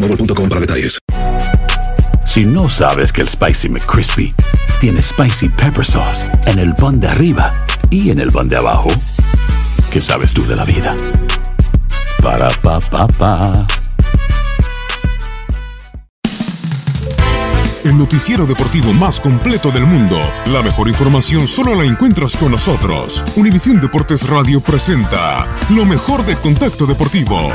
boostmobile.com para detalles. Si no sabes que el Spicy McCrispy tiene Spicy Pepper Sauce en el pan de arriba y en el pan de abajo, ¿qué sabes tú de la vida? Para, pa, pa, pa. El noticiero deportivo más completo del mundo. La mejor información solo la encuentras con nosotros. Univisión Deportes Radio presenta lo mejor de Contacto Deportivo.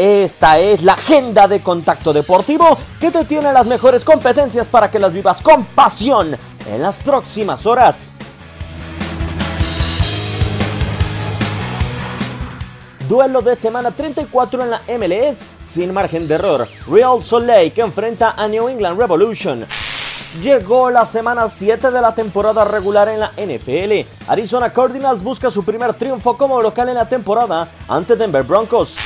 Esta es la agenda de Contacto Deportivo que te tiene las mejores competencias para que las vivas con pasión en las próximas horas. Duelo de semana 34 en la MLS sin margen de error. Real Soleil que enfrenta a New England Revolution. Llegó la semana 7 de la temporada regular en la NFL. Arizona Cardinals busca su primer triunfo como local en la temporada ante Denver Broncos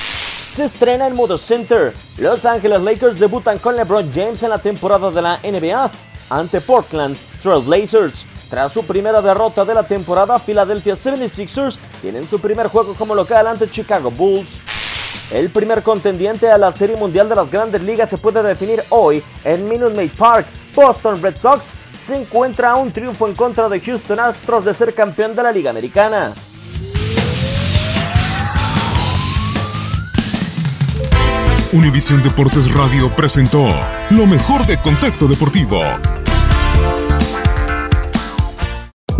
se estrena en Modo Center. Los Angeles Lakers debutan con LeBron James en la temporada de la NBA ante Portland Trail Blazers. Tras su primera derrota de la temporada, Philadelphia 76ers tienen su primer juego como local ante Chicago Bulls. El primer contendiente a la Serie Mundial de las Grandes Ligas se puede definir hoy en Minute Maid Park. Boston Red Sox se encuentra a un triunfo en contra de Houston Astros de ser campeón de la Liga Americana. Univisión Deportes Radio presentó lo mejor de Contacto Deportivo.